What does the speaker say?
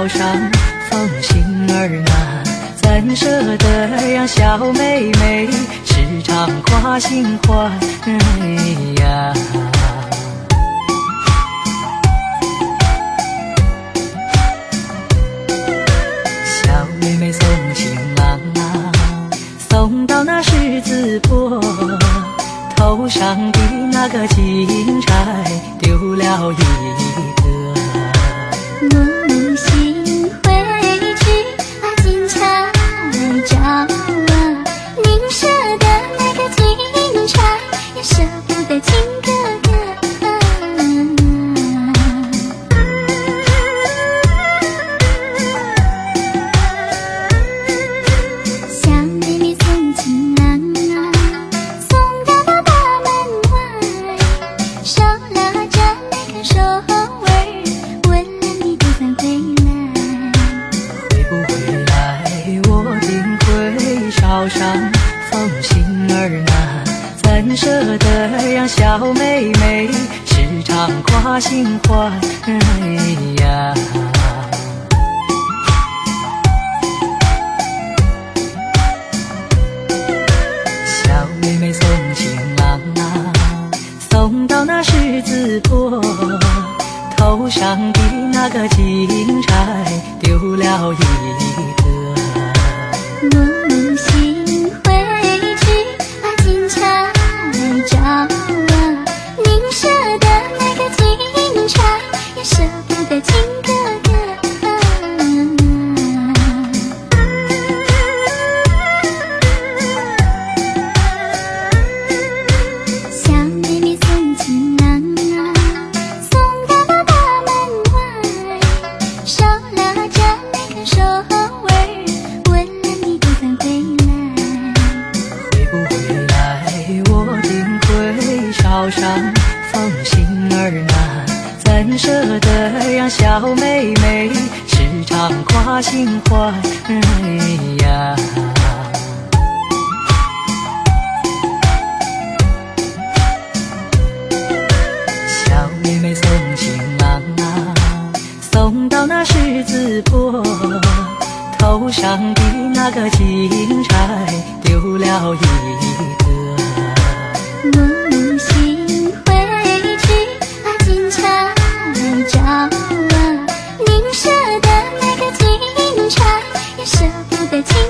头上放心儿啊怎舍得让小妹妹时常挂心怀哎呀。小妹妹送情郎啊送到那十字坡头上的那个金钗丢了一个。手儿，温暖你不曾回来。会不会来？我定会捎上封信儿啊！怎舍得让小妹妹时常挂心怀呀？个金钗丢了一个。会捎上封信儿啊！怎舍得让小妹妹时常挂心怀呀？小妹妹送情郎啊，送到那十字坡，头上的那个金钗丢了一。轻。